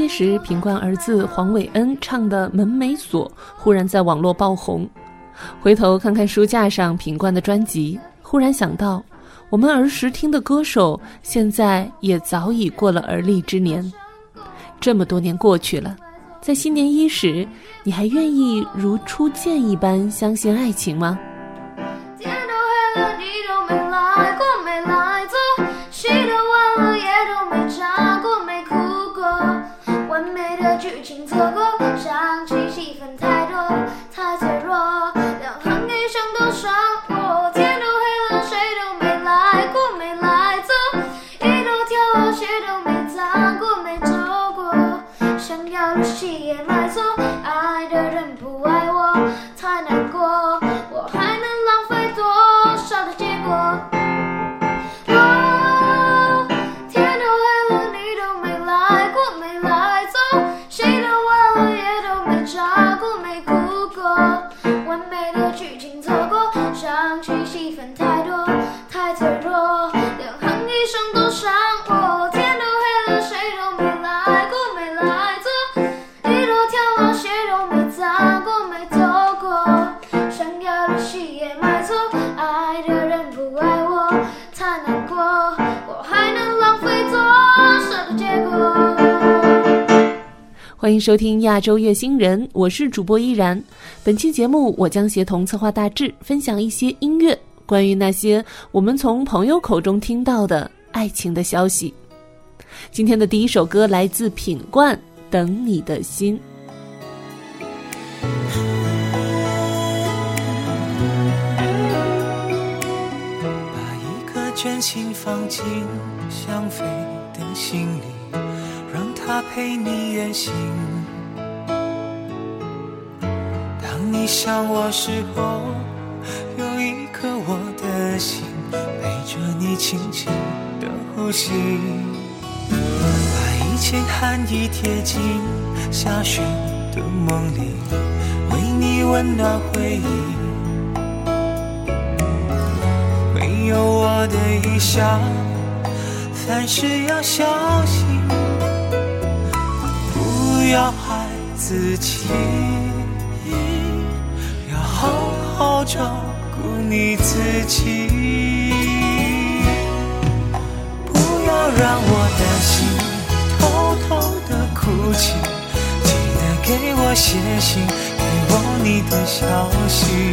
些时，品冠儿子黄伟恩唱的《门没锁》忽然在网络爆红。回头看看书架上品冠的专辑，忽然想到，我们儿时听的歌手，现在也早已过了而立之年。这么多年过去了，在新年伊始，你还愿意如初见一般相信爱情吗？的剧情错过，伤情戏份太多，太脆弱，两行悲声都伤我。天都黑了，谁都没来过，没来坐，一路跳落，谁都没走过，没走过，想要的戏也买错。收听亚洲乐星人，我是主播依然。本期节目，我将协同策划大致分享一些音乐，关于那些我们从朋友口中听到的爱情的消息。今天的第一首歌来自品冠，《等你的心》。把一颗真心放进想飞的心里。让他陪你远行。你想我时候，有一颗我的心陪着你轻轻的呼吸。把一件寒衣贴进下雪的梦里，为你温暖回忆。没有我的异乡，凡事要小心。不要害自己，好照顾你自己。不要让我担心，偷偷的哭泣。记得给我写信，给我你的消息。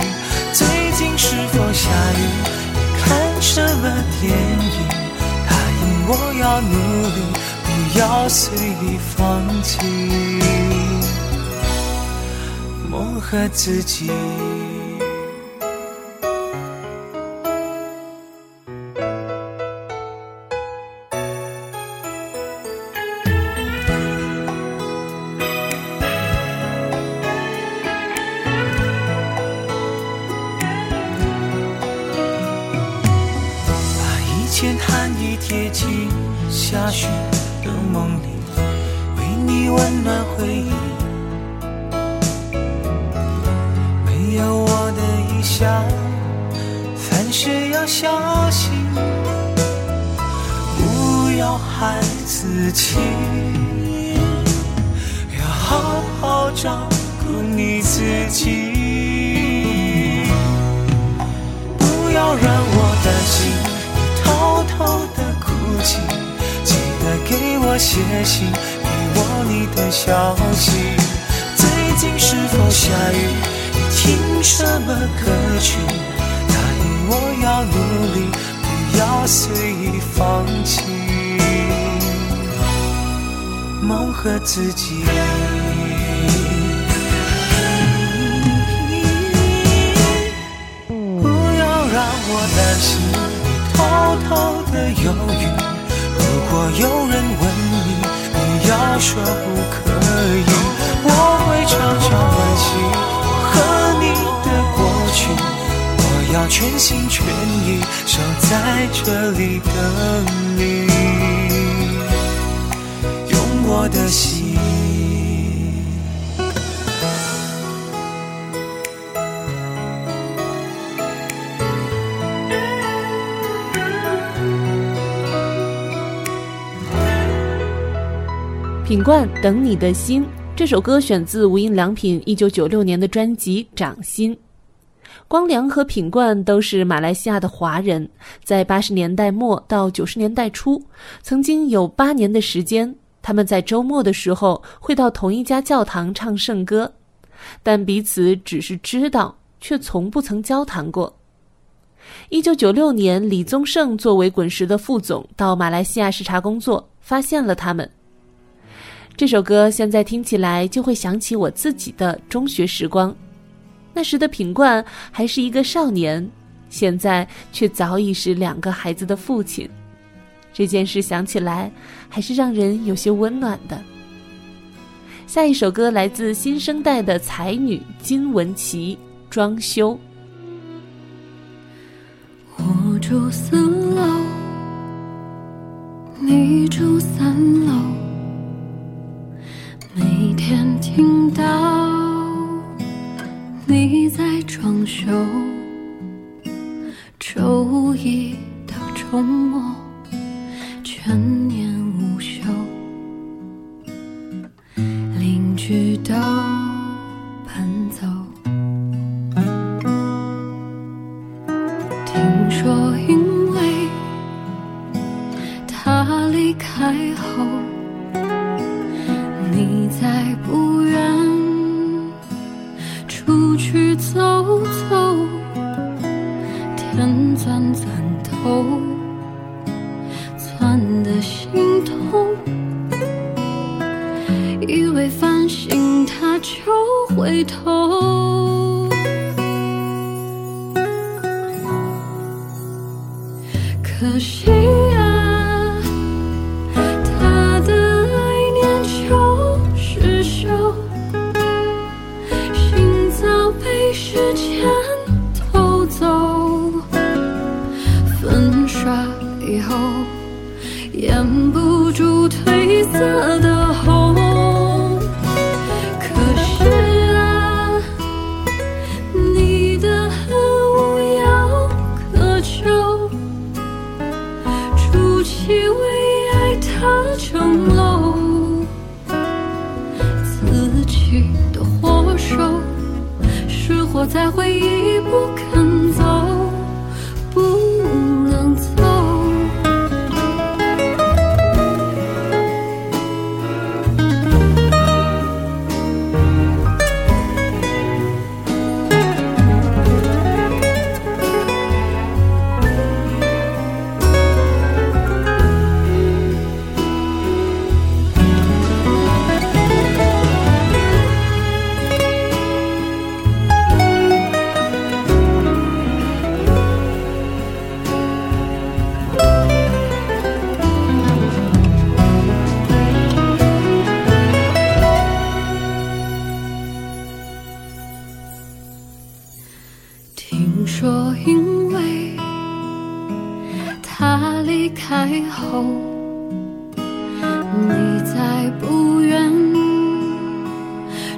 最近是否下雨？看什么电影？答应我要努力。不要随意放弃，梦和自己。想，凡事要小心，不要害自己，要好好照顾你自己。不要让我担心，偷偷的哭泣。记得给我写信，给我你的消息。最近是否下雨？听什么歌曲？答应我要努力，不要随意放弃。梦和自己，不要让我担心，你偷偷的犹豫。如果有人问你，你要说不可以，全心全意守在这里等你，用我的心。品冠等你的心这首歌选自无印良品一九九六年的专辑《掌心》。光良和品冠都是马来西亚的华人，在八十年代末到九十年代初，曾经有八年的时间，他们在周末的时候会到同一家教堂唱圣歌，但彼此只是知道，却从不曾交谈过。一九九六年，李宗盛作为滚石的副总到马来西亚视察工作，发现了他们。这首歌现在听起来就会想起我自己的中学时光，那时的品冠还是一个少年，现在却早已是两个孩子的父亲。这件事想起来还是让人有些温暖的。下一首歌来自新生代的才女金玟岐，《装修》。我住四楼，你住三楼。每天听到你在装修，周一到周末全年无休，邻居都搬走。听说因为他离开后。头，钻的心痛。以为烦心他就回头，在回忆不说因为他离开后你再不愿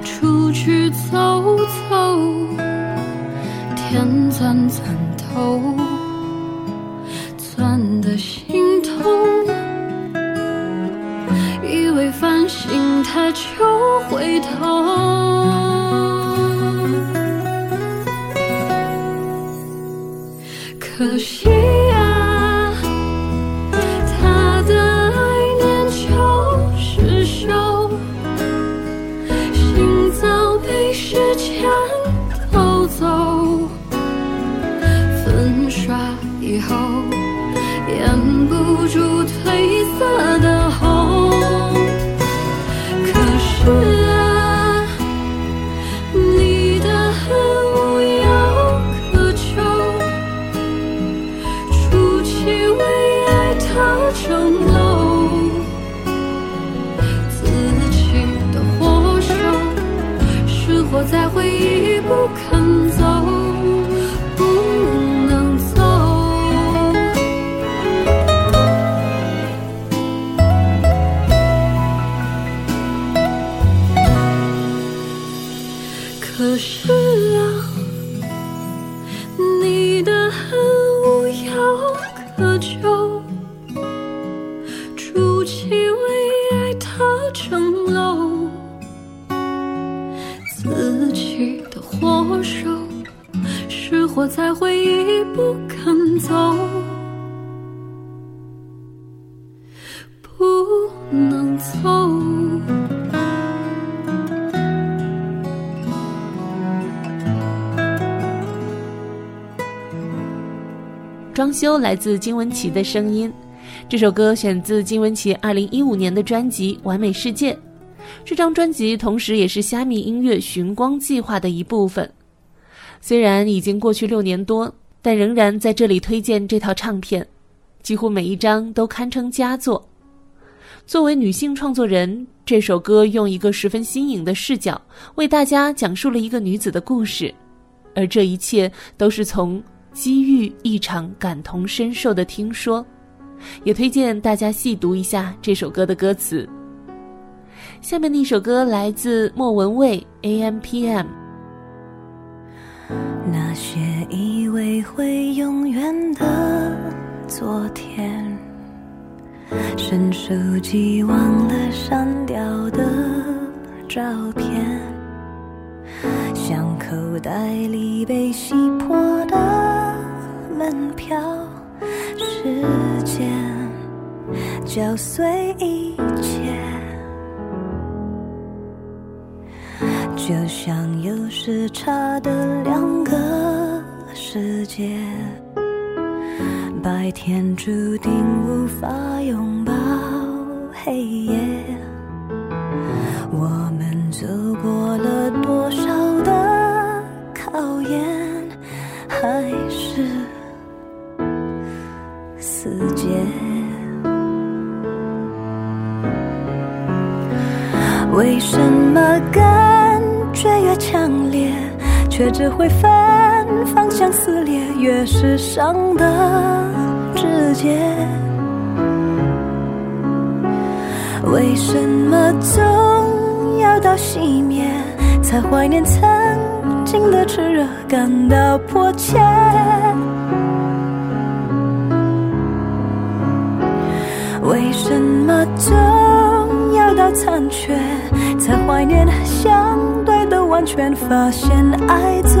出去走走天钻钻头钻的心痛以为放心他就会痛走。装修来自金玟岐的声音，这首歌选自金玟岐二零一五年的专辑《完美世界》。这张专辑同时也是虾米音乐寻光计划的一部分。虽然已经过去六年多，但仍然在这里推荐这套唱片，几乎每一张都堪称佳作。作为女性创作人，这首歌用一个十分新颖的视角，为大家讲述了一个女子的故事，而这一切都是从。机遇一场感同身受的听说，也推荐大家细读一下这首歌的歌词。下面的一首歌来自莫文蔚《A M P M》。那些以为会永远的昨天，伸手机忘了删掉的照片，像口袋里被洗破的。门票，时间搅碎一切，就像有时差的两个世界。白天注定无法拥抱黑夜，我们走过了多少的考验，还是。死结，为什么感觉越强烈，却只会分方向撕裂？越是伤的直接，为什么总要到熄灭，才怀念曾经的炽热，感到迫切？为什么总要到残缺，才怀念相对的完全？发现爱总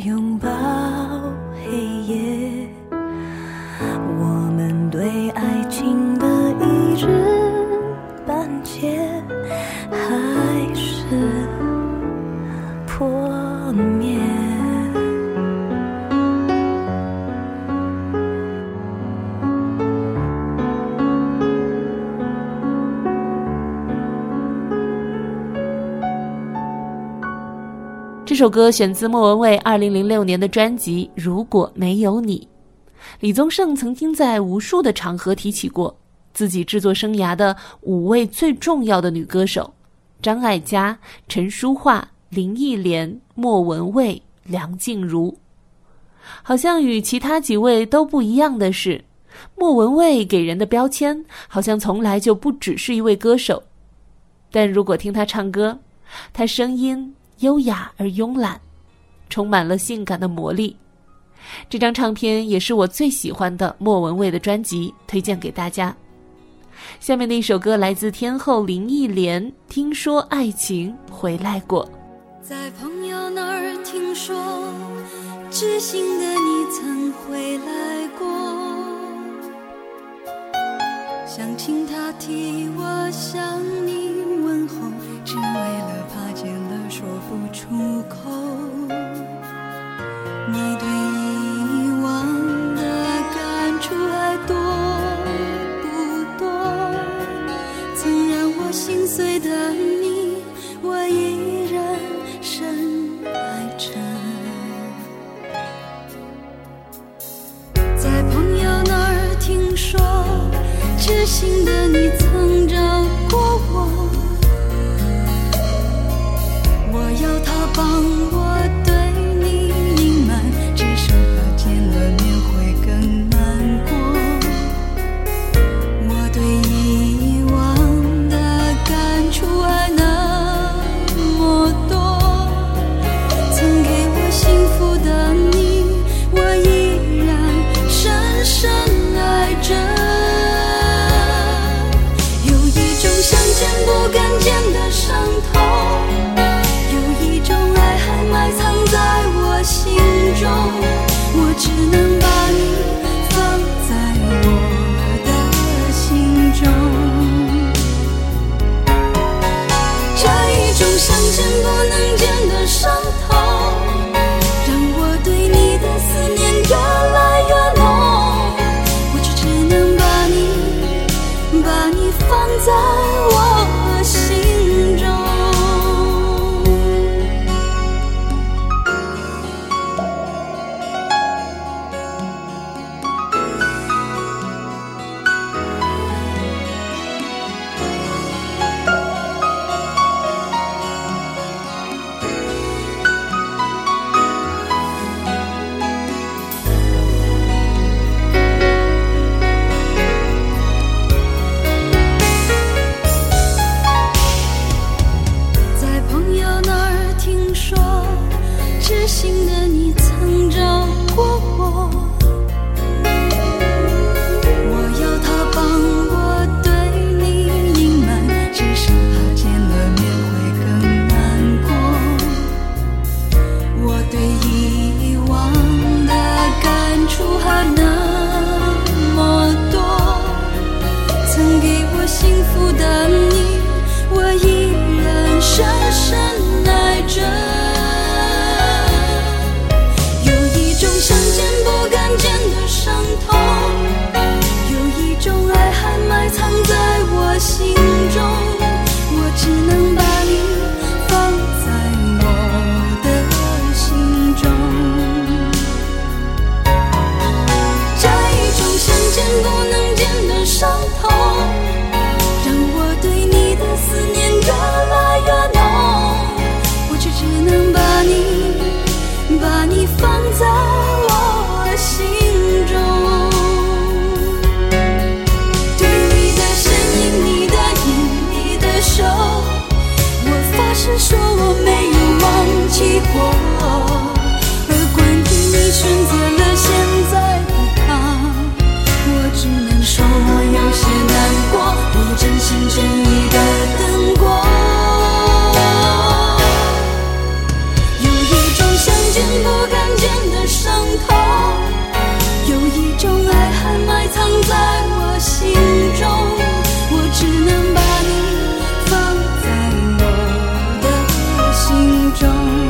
拥抱。这首歌选自莫文蔚二零零六年的专辑《如果没有你》，李宗盛曾经在无数的场合提起过，自己制作生涯的五位最重要的女歌手：张艾嘉、陈淑桦、林忆莲、莫文蔚、梁静茹。好像与其他几位都不一样的是，莫文蔚给人的标签好像从来就不只是一位歌手。但如果听她唱歌，她声音优雅而慵懒，充满了性感的魔力。这张唱片也是我最喜欢的莫文蔚的专辑，推荐给大家。下面的一首歌来自天后林忆莲，《听说爱情回来过》。在朋友那儿听说。知心的你曾回来过，想请他替我想真不能见。中。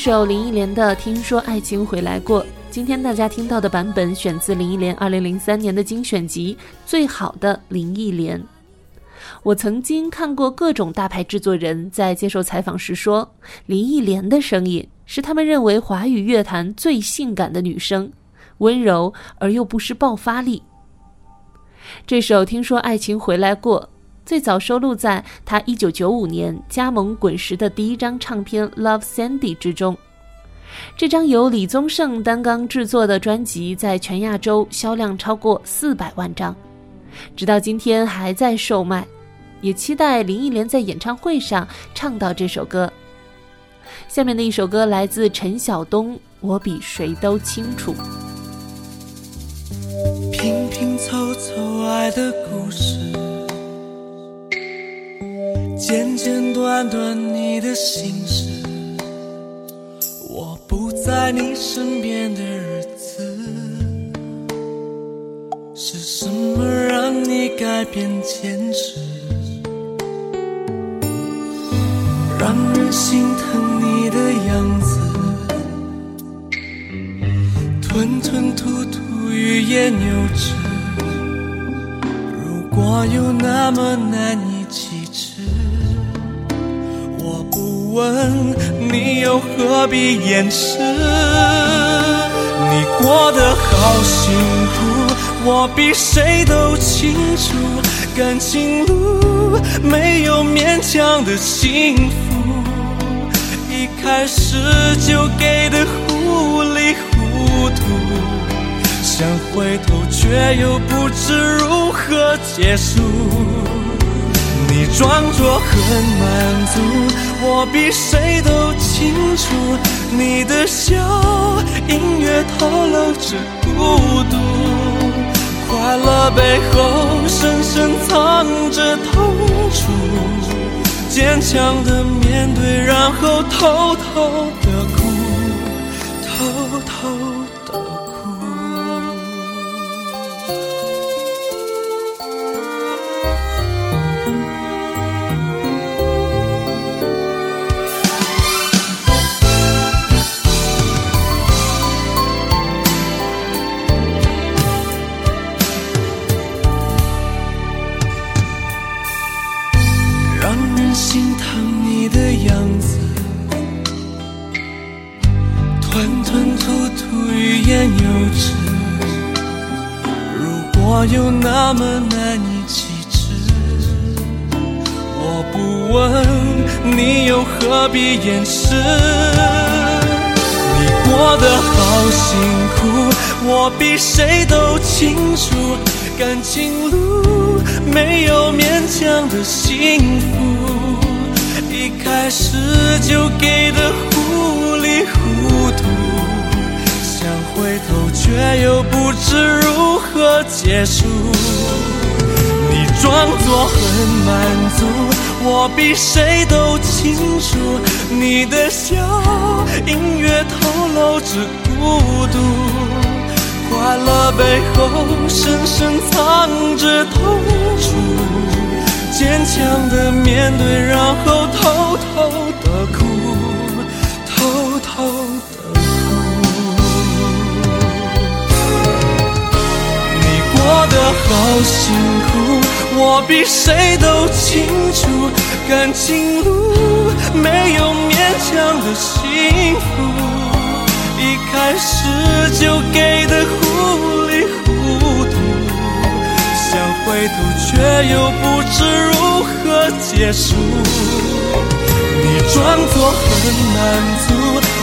首林忆莲的《听说爱情回来过》。今天大家听到的版本选自林忆莲2003年的精选集《最好的林忆莲》。我曾经看过各种大牌制作人在接受采访时说，林忆莲的声音是他们认为华语乐坛最性感的女声，温柔而又不失爆发力。这首《听说爱情回来过》最早收录在他1995年加盟滚石的第一张唱片《Love Sandy》之中。这张由李宗盛担纲制作的专辑在全亚洲销量超过四百万张，直到今天还在售卖。也期待林忆莲在演唱会上唱到这首歌。下面的一首歌来自陈晓东，《我比谁都清楚》。拼拼凑凑爱的故事，简简短短你的心事。我不在你身边的日子，是什么让你改变坚持？让人心疼你的样子，吞吞吐吐，欲言又止。如果有那么难以启齿，问，你又何必掩饰？你过得好辛苦，我比谁都清楚。感情路没有勉强的幸福。一开始就给的糊里糊涂，想回头却又不知如何结束。装作很满足，我比谁都清楚，你的笑隐约透露着孤独，快乐背后深深藏着痛楚。坚强的面对，然后偷偷的哭，偷偷。那么难以启齿，我不问，你又何必掩饰？你过得好辛苦，我比谁都清楚。感情路没有勉强的幸福，一开始就给的糊里糊涂。回头却又不知如何结束，你装作很满足，我比谁都清楚，你的笑隐约透露着孤独，快乐背后深深藏着痛楚，坚强的面对，然后偷偷的哭，过得好辛苦，我比谁都清楚，感情路没有勉强的幸福，一开始就给的糊里糊涂，想回头却又不知如如何结束。你装作很满足，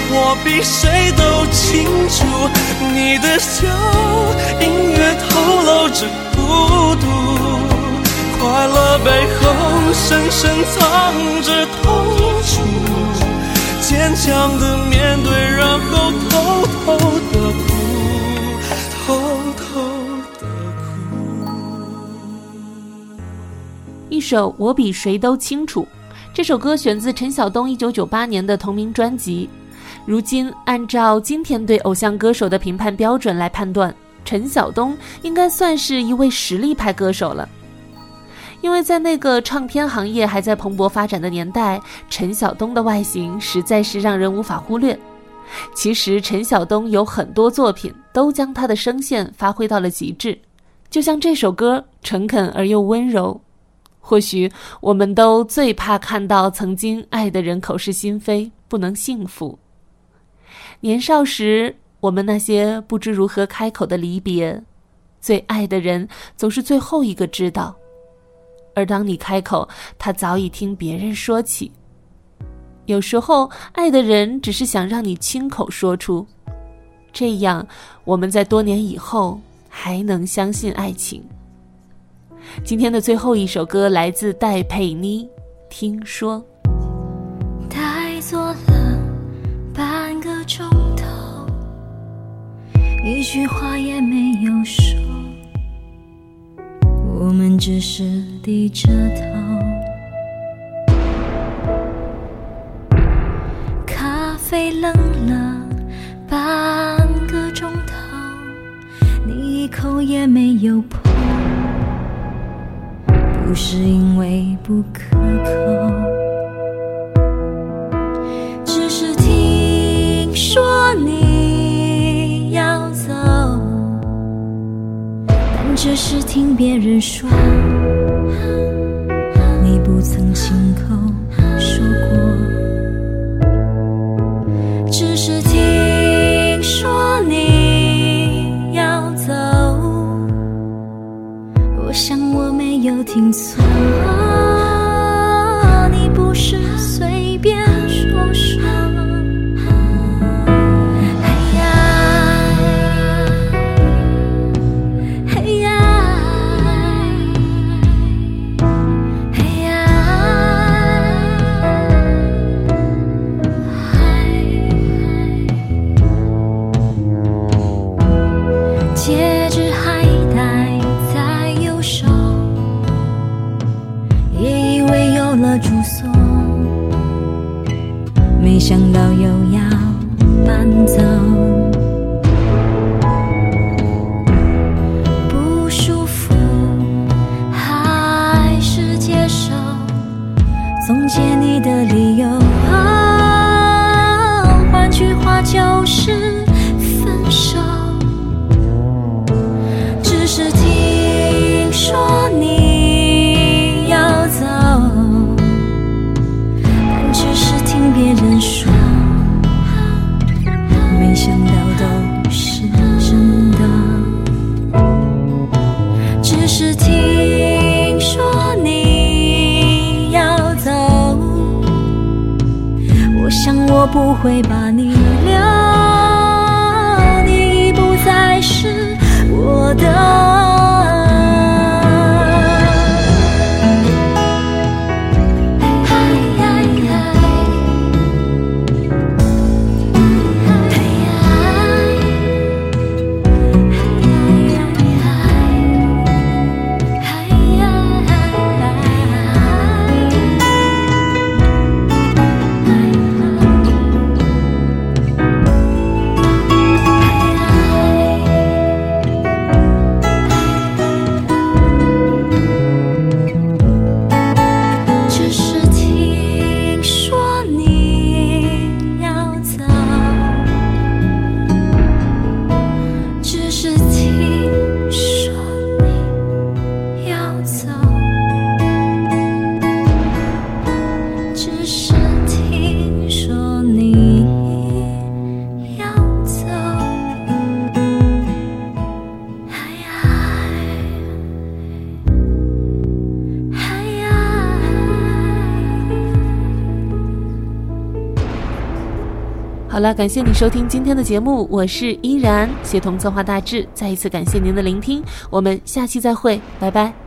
我比谁都清楚，你的笑隐约透露着孤独，快乐背后深深藏着痛楚，坚强的面对，然后偷偷的哭，首我比谁都清楚。这首歌选自陈晓东1998年的同名专辑。如今，按照今天对偶像歌手的评判标准来判断，陈晓东应该算是一位实力派歌手了。因为在那个唱片行业还在蓬勃发展的年代，陈晓东的外形实在是让人无法忽略。其实，陈晓东有很多作品都将他的声线发挥到了极致，就像这首歌，诚恳而又温柔。或许我们都最怕看到曾经爱的人口是心非，不能幸福。年少时，我们那些不知如何开口的离别，最爱的人总是最后一个知道。而当你开口，他早已听别人说起。有时候，爱的人只是想让你亲口说出，这样我们在多年以后还能相信爱情。今天的最后一首歌来自戴佩妮，听说。呆坐了半个钟头，一句话也没有说，我们只是低着头。是因为不可口，只是听说你要走，但只是听别人说，你不曾亲口没想到都是真的。只是听说你要走，我想我不会把你留，你已不再是我的。好了，感谢你收听今天的节目，我是依然，协同策划大致，再一次感谢您的聆听，我们下期再会，拜拜。